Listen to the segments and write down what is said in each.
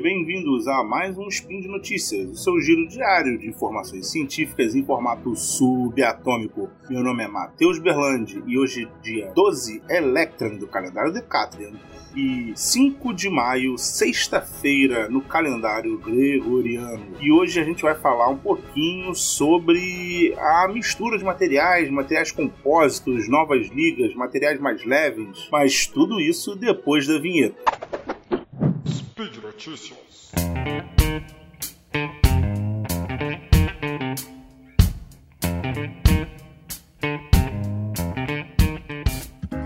bem-vindos a mais um Spin de Notícias, o seu giro diário de informações científicas em formato subatômico. Meu nome é Matheus Berlandi e hoje, dia 12 Electron do calendário Decatrian e 5 de maio, sexta-feira, no calendário gregoriano. E hoje a gente vai falar um pouquinho sobre a mistura de materiais, materiais compósitos, novas ligas, materiais mais leves, mas tudo isso depois da vinheta. Notícias.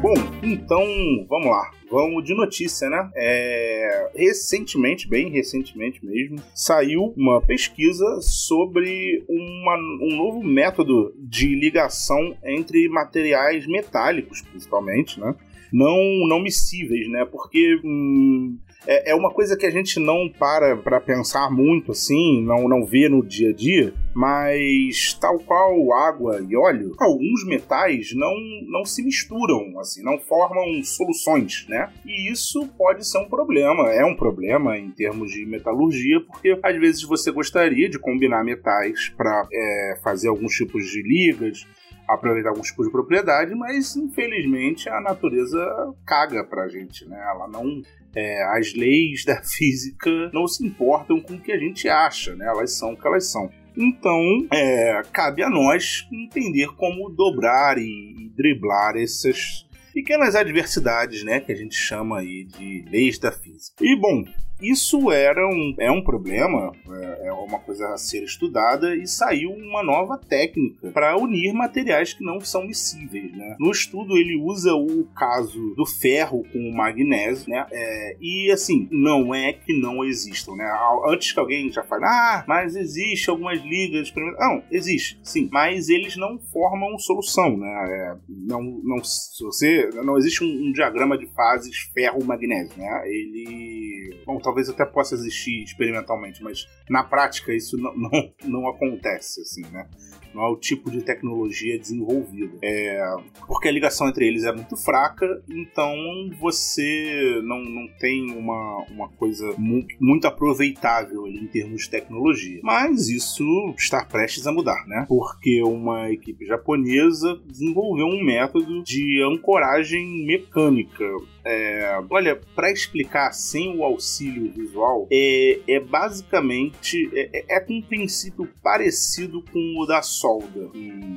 Bom, então vamos lá. Vamos de notícia, né? É, recentemente, bem recentemente mesmo, saiu uma pesquisa sobre uma, um novo método de ligação entre materiais metálicos, principalmente, né? Não, não miscíveis, né? Porque hum, é, é uma coisa que a gente não para para pensar muito assim, não, não vê no dia a dia, mas tal qual água e óleo, alguns metais não, não se misturam, assim, não formam soluções, né? E isso pode ser um problema, é um problema em termos de metalurgia, porque às vezes você gostaria de combinar metais para é, fazer alguns tipos de ligas, aproveitar alguns tipos de propriedade, mas infelizmente a natureza caga pra gente, né? Ela não. É, as leis da física não se importam com o que a gente acha, né? Elas são o que elas são. Então, é, cabe a nós entender como dobrar e, e driblar essas pequenas adversidades, né, que a gente chama aí de leis da física. E bom, isso era um, é um problema, é, é uma coisa a ser estudada e saiu uma nova técnica para unir materiais que não são miscíveis. Né? No estudo ele usa o caso do ferro com o magnésio, né? É, e assim, não é que não existam, né? Antes que alguém já fale, ah, mas existe algumas ligas. Não, existe, sim, mas eles não formam solução, né? É, não, não, se você, não existe um, um diagrama de fases ferro-magnésio, né? Ele, bom, talvez até possa existir experimentalmente, mas na prática isso não, não, não acontece, assim, né? Não é o tipo de tecnologia desenvolvida. É, porque a ligação entre eles é muito fraca, então você não, não tem uma, uma coisa muito, muito aproveitável ali em termos de tecnologia. Mas isso está prestes a mudar, né? Porque uma equipe japonesa desenvolveu um método de ancoragem mecânica é, olha, para explicar sem o auxílio visual, é, é basicamente é, é, é, com um princípio parecido com o da solda.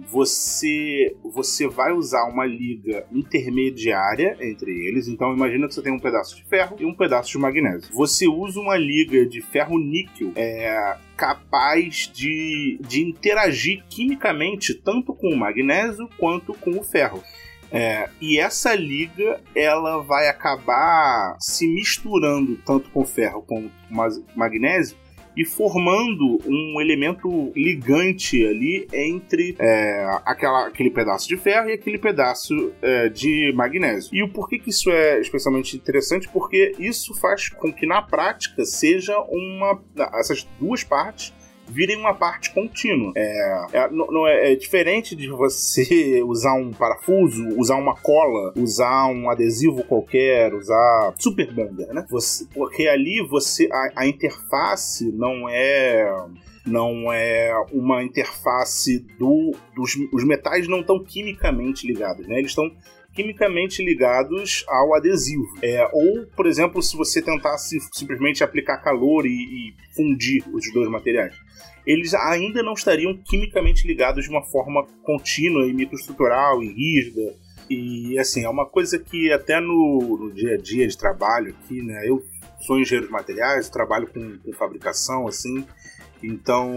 Você você vai usar uma liga intermediária entre eles. Então imagina que você tem um pedaço de ferro e um pedaço de magnésio. Você usa uma liga de ferro níquel é, capaz de, de interagir quimicamente tanto com o magnésio quanto com o ferro. É, e essa liga ela vai acabar se misturando tanto com ferro como com magnésio e formando um elemento ligante ali entre é, aquela, aquele pedaço de ferro e aquele pedaço é, de magnésio. E o porquê que isso é especialmente interessante? Porque isso faz com que na prática seja uma essas duas partes virem uma parte contínua. É, é, não, é, é diferente de você usar um parafuso, usar uma cola, usar um adesivo qualquer, usar super bonder, né? Você, porque ali você a, a interface não é não é uma interface do dos os metais não estão quimicamente ligados, né? Eles estão quimicamente ligados ao adesivo. É, ou, por exemplo, se você tentasse simplesmente aplicar calor e, e fundir os dois materiais eles ainda não estariam quimicamente ligados de uma forma contínua e microestrutural e rígida. E assim, é uma coisa que até no, no dia a dia de trabalho aqui, né? Eu sou engenheiro de materiais, trabalho com, com fabricação, assim, então,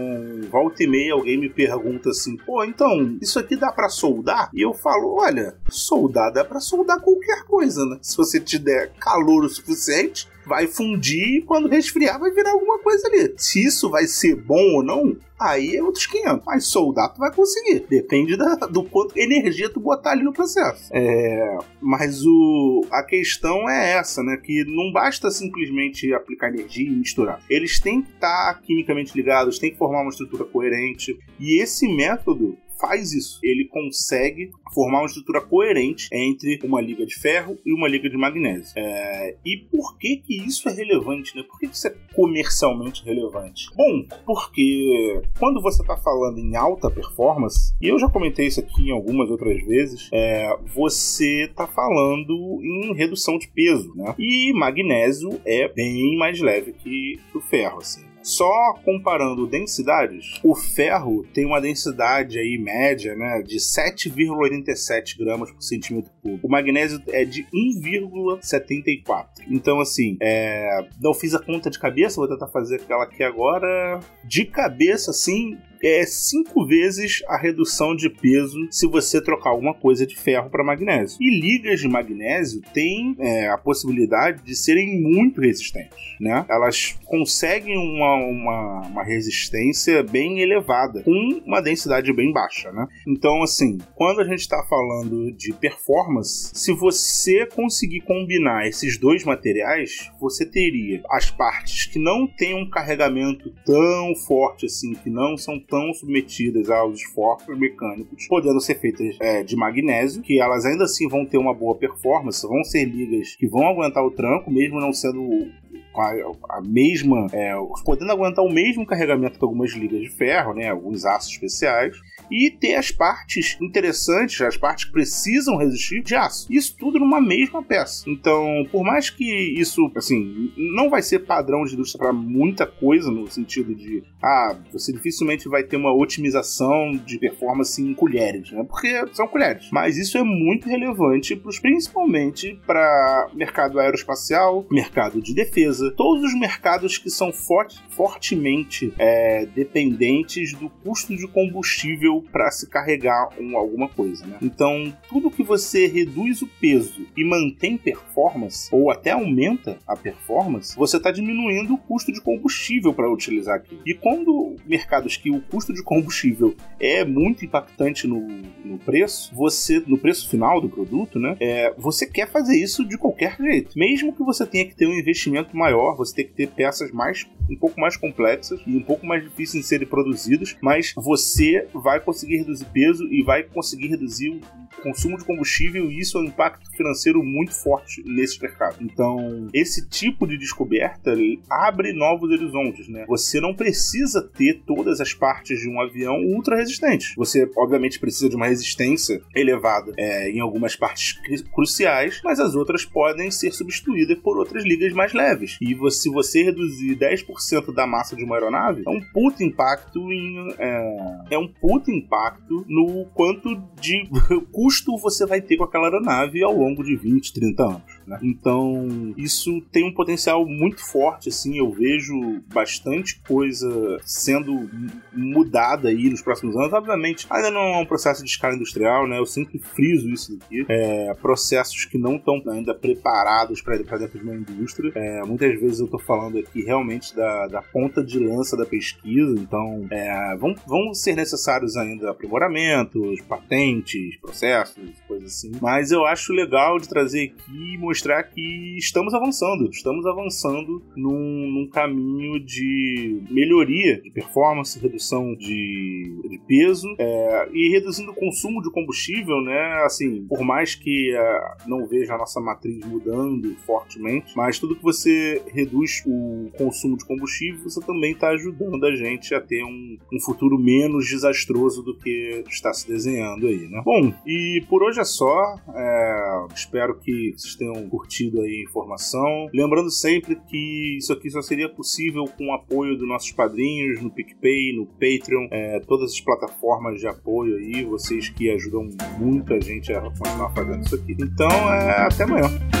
volta e meia alguém me pergunta assim: pô, então, isso aqui dá para soldar? E eu falo: olha, soldar dá para soldar qualquer coisa, né? Se você te der calor o suficiente, vai fundir e quando resfriar vai virar alguma coisa ali. Se isso vai ser bom ou não, aí é outros 500. Mas soldar tu vai conseguir. Depende da, do quanto energia tu botar ali no processo. É, mas o, a questão é essa, né? Que não basta simplesmente aplicar energia e misturar. Eles têm que estar quimicamente ligados, têm que formar uma estrutura coerente. E esse método faz isso. Ele consegue formar uma estrutura coerente entre uma liga de ferro e uma liga de magnésio. É, e por que que isso é relevante? Né? Por que, que isso é comercialmente relevante? Bom, porque quando você está falando em alta performance, e eu já comentei isso aqui em algumas outras vezes, é, você está falando em redução de peso, né? E magnésio é bem mais leve que o ferro, assim. Só comparando densidades, o ferro tem uma densidade aí média, né, de 7,87 gramas por centímetro O magnésio é de 1,74. Então, assim, é... não fiz a conta de cabeça, vou tentar fazer aquela aqui agora. De cabeça, assim, é cinco vezes a redução de peso se você trocar alguma coisa de ferro para magnésio. E ligas de magnésio têm é, a possibilidade de serem muito resistentes, né? Elas conseguem uma, uma, uma, resistência bem elevada, com uma densidade bem baixa, né? Então, assim, quando a gente está falando de performance, se você conseguir combinar esses dois materiais, você teria as partes que não têm um carregamento tão forte assim, que não são tão submetidas aos esforços mecânicos, podendo ser feitas é, de magnésio, que elas ainda assim vão ter uma boa performance, vão ser ligas que vão aguentar o tranco, mesmo não sendo a, a mesma, é, podendo aguentar o mesmo carregamento que algumas ligas de ferro, né, alguns aços especiais, e ter as partes interessantes, as partes que precisam resistir de aço. Isso tudo numa mesma peça. Então, por mais que isso, assim, não vai ser padrão de indústria para muita coisa, no sentido de, ah, você dificilmente vai ter uma otimização de performance em colheres, né? Porque são colheres. Mas isso é muito relevante, pros, principalmente para mercado aeroespacial, mercado de defesa, todos os mercados que são forte, fortemente é, dependentes do custo de combustível para se carregar um, alguma coisa, né? Então, tudo que você reduz o peso e mantém performance, ou até aumenta a performance, você está diminuindo o custo de combustível para utilizar aquilo. E quando mercados que o custo de combustível é muito impactante no, no preço, você, no preço final do produto, né? É, você quer fazer isso de qualquer jeito. Mesmo que você tenha que ter um investimento maior, você tem que ter peças mais um pouco mais complexas e um pouco mais difíceis de serem produzidas, mas você vai conseguir reduzir peso e vai conseguir reduzir consumo de combustível e isso é um impacto financeiro muito forte nesse mercado. Então, esse tipo de descoberta abre novos horizontes, né? Você não precisa ter todas as partes de um avião ultra resistentes. Você, obviamente, precisa de uma resistência elevada é, em algumas partes cruciais, mas as outras podem ser substituídas por outras ligas mais leves. E se você reduzir 10% da massa de uma aeronave, é um puto impacto em. É, é um puto impacto no quanto de custo você vai ter com aquela aeronave ao longo de 20, 30 anos. Né? Então, isso tem um potencial muito forte, assim, eu vejo bastante coisa sendo mudada aí nos próximos anos. Obviamente, ainda não é um processo de escala industrial, né? Eu sempre friso isso aqui. É, processos que não estão ainda preparados para dentro de uma indústria. É, muitas vezes eu estou falando aqui realmente da, da ponta de lança da pesquisa, então é, vão, vão ser necessários ainda aprimoramentos, patentes, processos, coisas assim. Mas eu acho legal de trazer aqui e mostrar que estamos avançando, estamos avançando num, num caminho de melhoria de performance, redução de, de peso é, e reduzindo o consumo de combustível, né? Assim, por mais que é, não veja a nossa matriz mudando fortemente, mas tudo que você reduz o consumo de combustível, você também está ajudando a gente a ter um, um futuro menos desastroso do que está se desenhando aí, né? Bom, e por hoje é só. É, espero que vocês tenham curtido aí a informação. Lembrando sempre que isso aqui só seria possível com o apoio dos nossos padrinhos no PicPay, no Patreon, é, todas as plataformas de apoio aí, vocês que ajudam muita gente a continuar fazendo isso aqui. Então, é, até amanhã.